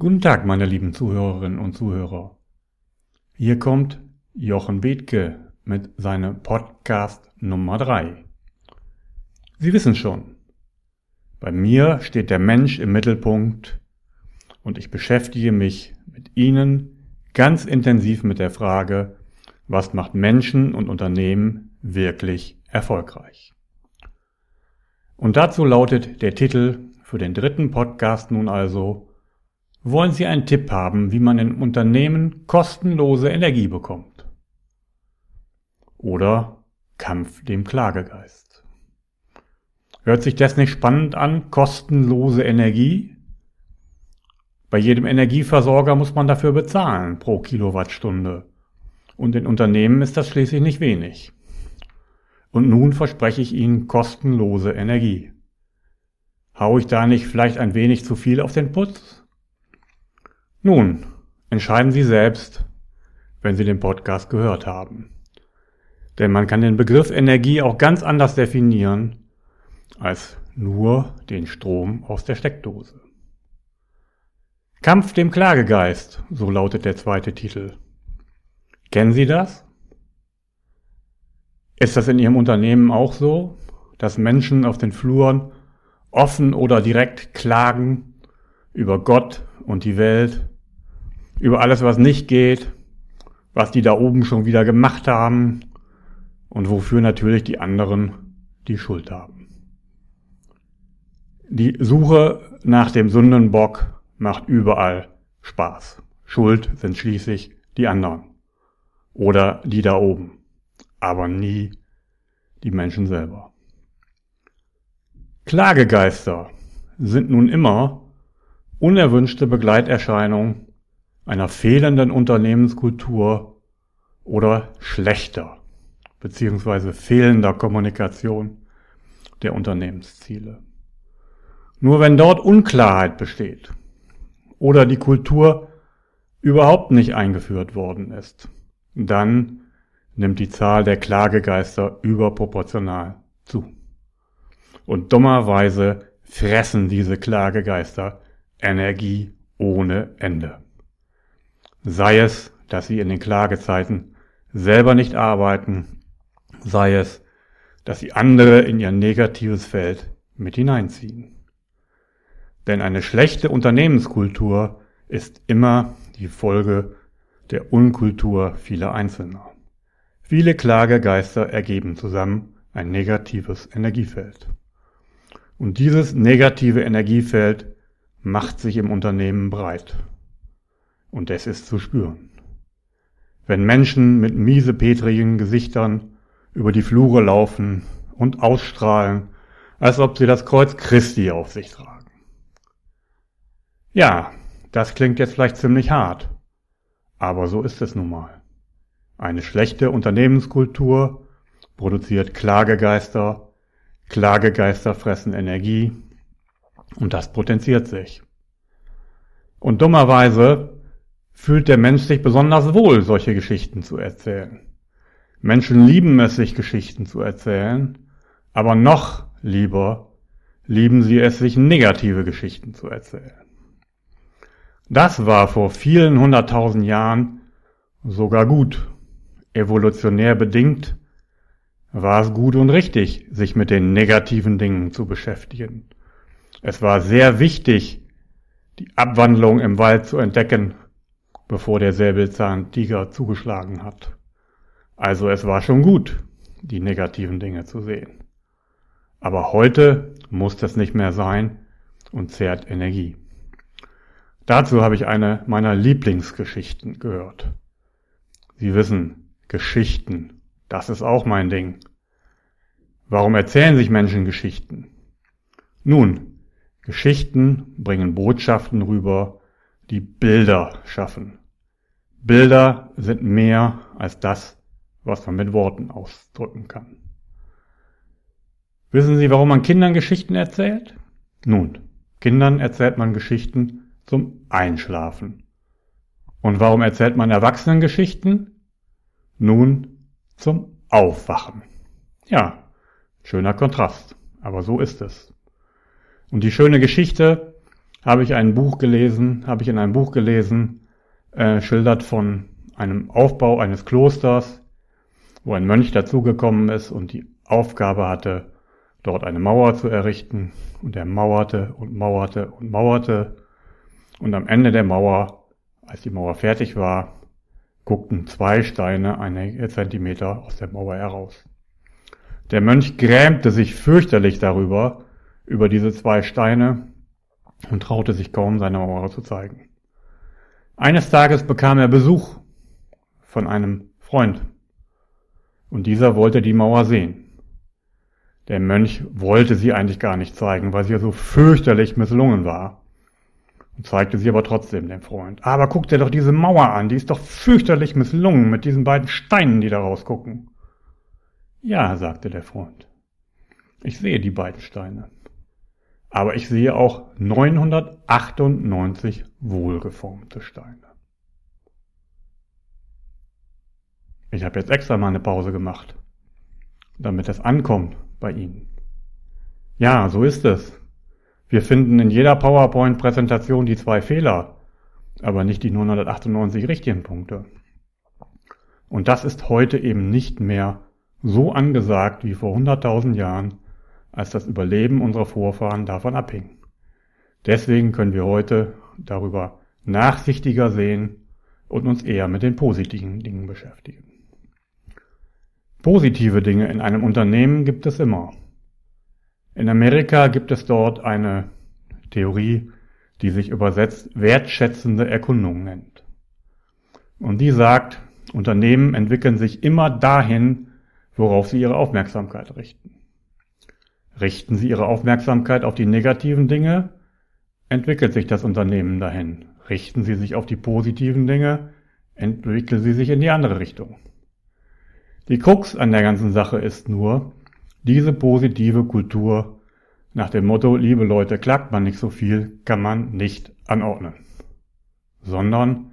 Guten Tag, meine lieben Zuhörerinnen und Zuhörer. Hier kommt Jochen Bethke mit seinem Podcast Nummer 3. Sie wissen schon, bei mir steht der Mensch im Mittelpunkt und ich beschäftige mich mit Ihnen ganz intensiv mit der Frage, was macht Menschen und Unternehmen wirklich erfolgreich. Und dazu lautet der Titel für den dritten Podcast nun also wollen Sie einen Tipp haben, wie man in Unternehmen kostenlose Energie bekommt? Oder Kampf dem Klagegeist. Hört sich das nicht spannend an? Kostenlose Energie? Bei jedem Energieversorger muss man dafür bezahlen pro Kilowattstunde. Und in Unternehmen ist das schließlich nicht wenig. Und nun verspreche ich Ihnen kostenlose Energie. Hau ich da nicht vielleicht ein wenig zu viel auf den Putz? Nun, entscheiden Sie selbst, wenn Sie den Podcast gehört haben. Denn man kann den Begriff Energie auch ganz anders definieren als nur den Strom aus der Steckdose. Kampf dem Klagegeist, so lautet der zweite Titel. Kennen Sie das? Ist das in Ihrem Unternehmen auch so, dass Menschen auf den Fluren offen oder direkt klagen über Gott und die Welt, über alles, was nicht geht, was die da oben schon wieder gemacht haben und wofür natürlich die anderen die Schuld haben. Die Suche nach dem Sündenbock macht überall Spaß. Schuld sind schließlich die anderen oder die da oben, aber nie die Menschen selber. Klagegeister sind nun immer unerwünschte Begleiterscheinungen einer fehlenden Unternehmenskultur oder schlechter beziehungsweise fehlender Kommunikation der Unternehmensziele. Nur wenn dort Unklarheit besteht oder die Kultur überhaupt nicht eingeführt worden ist, dann nimmt die Zahl der Klagegeister überproportional zu. Und dummerweise fressen diese Klagegeister Energie ohne Ende. Sei es, dass sie in den Klagezeiten selber nicht arbeiten, sei es, dass sie andere in ihr negatives Feld mit hineinziehen. Denn eine schlechte Unternehmenskultur ist immer die Folge der Unkultur vieler Einzelner. Viele Klagegeister ergeben zusammen ein negatives Energiefeld. Und dieses negative Energiefeld macht sich im Unternehmen breit. Und es ist zu spüren. Wenn Menschen mit miesepetrigen Gesichtern über die Flure laufen und ausstrahlen, als ob sie das Kreuz Christi auf sich tragen. Ja, das klingt jetzt vielleicht ziemlich hart, aber so ist es nun mal. Eine schlechte Unternehmenskultur produziert Klagegeister, Klagegeister fressen Energie und das potenziert sich. Und dummerweise fühlt der Mensch sich besonders wohl, solche Geschichten zu erzählen. Menschen lieben es, sich Geschichten zu erzählen, aber noch lieber lieben sie es, sich negative Geschichten zu erzählen. Das war vor vielen hunderttausend Jahren sogar gut. Evolutionär bedingt war es gut und richtig, sich mit den negativen Dingen zu beschäftigen. Es war sehr wichtig, die Abwandlung im Wald zu entdecken bevor der Säbelzahntiger zugeschlagen hat. Also es war schon gut, die negativen Dinge zu sehen. Aber heute muss das nicht mehr sein und zehrt Energie. Dazu habe ich eine meiner Lieblingsgeschichten gehört. Sie wissen, Geschichten, das ist auch mein Ding. Warum erzählen sich Menschen Geschichten? Nun, Geschichten bringen Botschaften rüber, die Bilder schaffen. Bilder sind mehr als das, was man mit Worten ausdrücken kann. Wissen Sie, warum man Kindern Geschichten erzählt? Nun, Kindern erzählt man Geschichten zum Einschlafen. Und warum erzählt man Erwachsenen Geschichten? Nun, zum Aufwachen. Ja, schöner Kontrast, aber so ist es. Und die schöne Geschichte habe ich ein Buch gelesen, habe ich in einem Buch gelesen, äh, schildert von einem Aufbau eines Klosters, wo ein Mönch dazugekommen ist und die Aufgabe hatte, dort eine Mauer zu errichten. Und er mauerte und mauerte und mauerte. Und am Ende der Mauer, als die Mauer fertig war, guckten zwei Steine einige Zentimeter aus der Mauer heraus. Der Mönch grämte sich fürchterlich darüber, über diese zwei Steine, und traute sich kaum, seine Mauer zu zeigen. Eines Tages bekam er Besuch von einem Freund, und dieser wollte die Mauer sehen. Der Mönch wollte sie eigentlich gar nicht zeigen, weil sie ja so fürchterlich misslungen war. Und zeigte sie aber trotzdem dem Freund. Aber guck dir doch diese Mauer an, die ist doch fürchterlich misslungen mit diesen beiden Steinen, die da rausgucken. Ja, sagte der Freund. Ich sehe die beiden Steine. Aber ich sehe auch 998 wohlgeformte Steine. Ich habe jetzt extra mal eine Pause gemacht, damit es ankommt bei Ihnen. Ja, so ist es. Wir finden in jeder PowerPoint-Präsentation die zwei Fehler, aber nicht die 998 richtigen Punkte. Und das ist heute eben nicht mehr so angesagt wie vor 100.000 Jahren, als das Überleben unserer Vorfahren davon abhing. Deswegen können wir heute darüber nachsichtiger sehen und uns eher mit den positiven Dingen beschäftigen. Positive Dinge in einem Unternehmen gibt es immer. In Amerika gibt es dort eine Theorie, die sich übersetzt wertschätzende Erkundung nennt. Und die sagt, Unternehmen entwickeln sich immer dahin, worauf sie ihre Aufmerksamkeit richten. Richten sie ihre Aufmerksamkeit auf die negativen Dinge, entwickelt sich das Unternehmen dahin. Richten sie sich auf die positiven Dinge, entwickeln sie sich in die andere Richtung. Die Krux an der ganzen Sache ist nur, diese positive Kultur nach dem Motto, liebe Leute, klagt man nicht so viel, kann man nicht anordnen. Sondern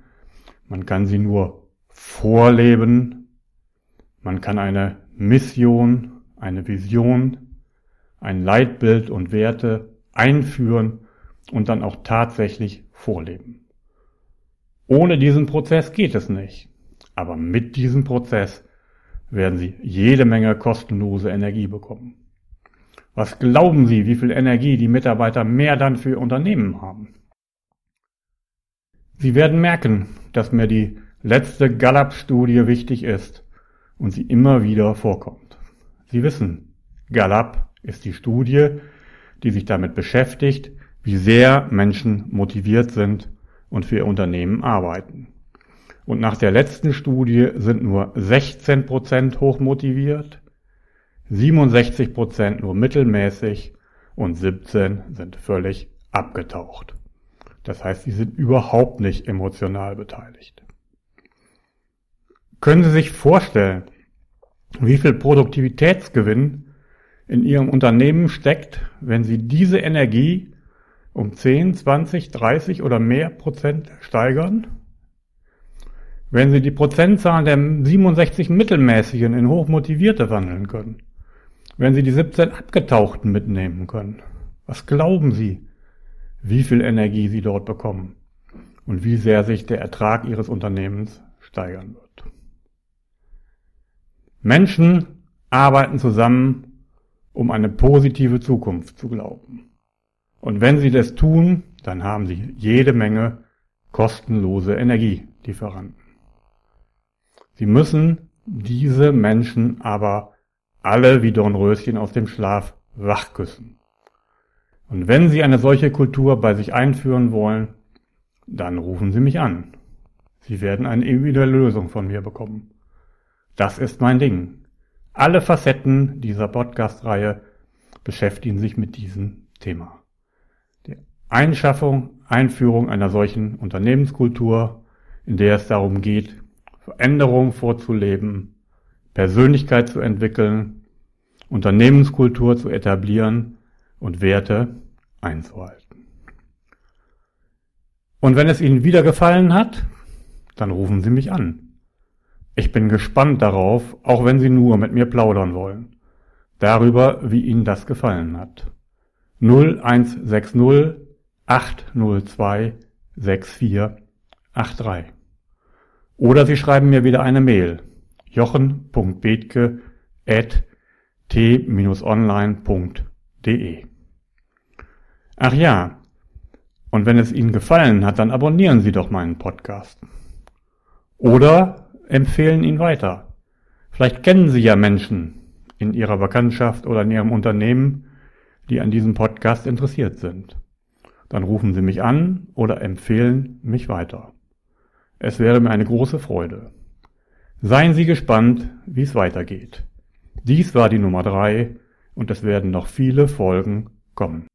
man kann sie nur vorleben, man kann eine Mission, eine Vision, ein Leitbild und Werte einführen und dann auch tatsächlich vorleben. Ohne diesen Prozess geht es nicht. Aber mit diesem Prozess werden Sie jede Menge kostenlose Energie bekommen. Was glauben Sie, wie viel Energie die Mitarbeiter mehr dann für Ihr Unternehmen haben? Sie werden merken, dass mir die letzte Gallup-Studie wichtig ist und sie immer wieder vorkommt. Sie wissen, Gallup ist die Studie, die sich damit beschäftigt, wie sehr Menschen motiviert sind und für ihr Unternehmen arbeiten. Und nach der letzten Studie sind nur 16 Prozent hochmotiviert, 67 Prozent nur mittelmäßig und 17 sind völlig abgetaucht. Das heißt, sie sind überhaupt nicht emotional beteiligt. Können Sie sich vorstellen, wie viel Produktivitätsgewinn in Ihrem Unternehmen steckt, wenn Sie diese Energie um 10, 20, 30 oder mehr Prozent steigern? Wenn Sie die Prozentzahl der 67 Mittelmäßigen in hochmotivierte wandeln können, wenn Sie die 17 Abgetauchten mitnehmen können, was glauben Sie, wie viel Energie Sie dort bekommen und wie sehr sich der Ertrag Ihres Unternehmens steigern wird? Menschen arbeiten zusammen, um eine positive Zukunft zu glauben. Und wenn sie das tun, dann haben sie jede Menge kostenlose Energielieferanten. Sie müssen diese Menschen aber alle wie Dornröschen aus dem Schlaf wachküssen. Und wenn Sie eine solche Kultur bei sich einführen wollen, dann rufen Sie mich an. Sie werden eine individuelle Lösung von mir bekommen. Das ist mein Ding. Alle Facetten dieser Podcast-Reihe beschäftigen sich mit diesem Thema. Die Einschaffung, Einführung einer solchen Unternehmenskultur, in der es darum geht, Veränderung vorzuleben, Persönlichkeit zu entwickeln, Unternehmenskultur zu etablieren und Werte einzuhalten. Und wenn es Ihnen wieder gefallen hat, dann rufen Sie mich an. Ich bin gespannt darauf, auch wenn Sie nur mit mir plaudern wollen, darüber, wie Ihnen das gefallen hat. 0160 802 6483. Oder Sie schreiben mir wieder eine Mail jochen.bethke at t-online.de. Ach ja, und wenn es Ihnen gefallen hat, dann abonnieren Sie doch meinen Podcast. Oder empfehlen ihn weiter. Vielleicht kennen Sie ja Menschen in Ihrer Bekanntschaft oder in Ihrem Unternehmen, die an diesem Podcast interessiert sind. Dann rufen Sie mich an oder empfehlen mich weiter. Es wäre mir eine große Freude. Seien Sie gespannt, wie es weitergeht. Dies war die Nummer drei und es werden noch viele Folgen kommen.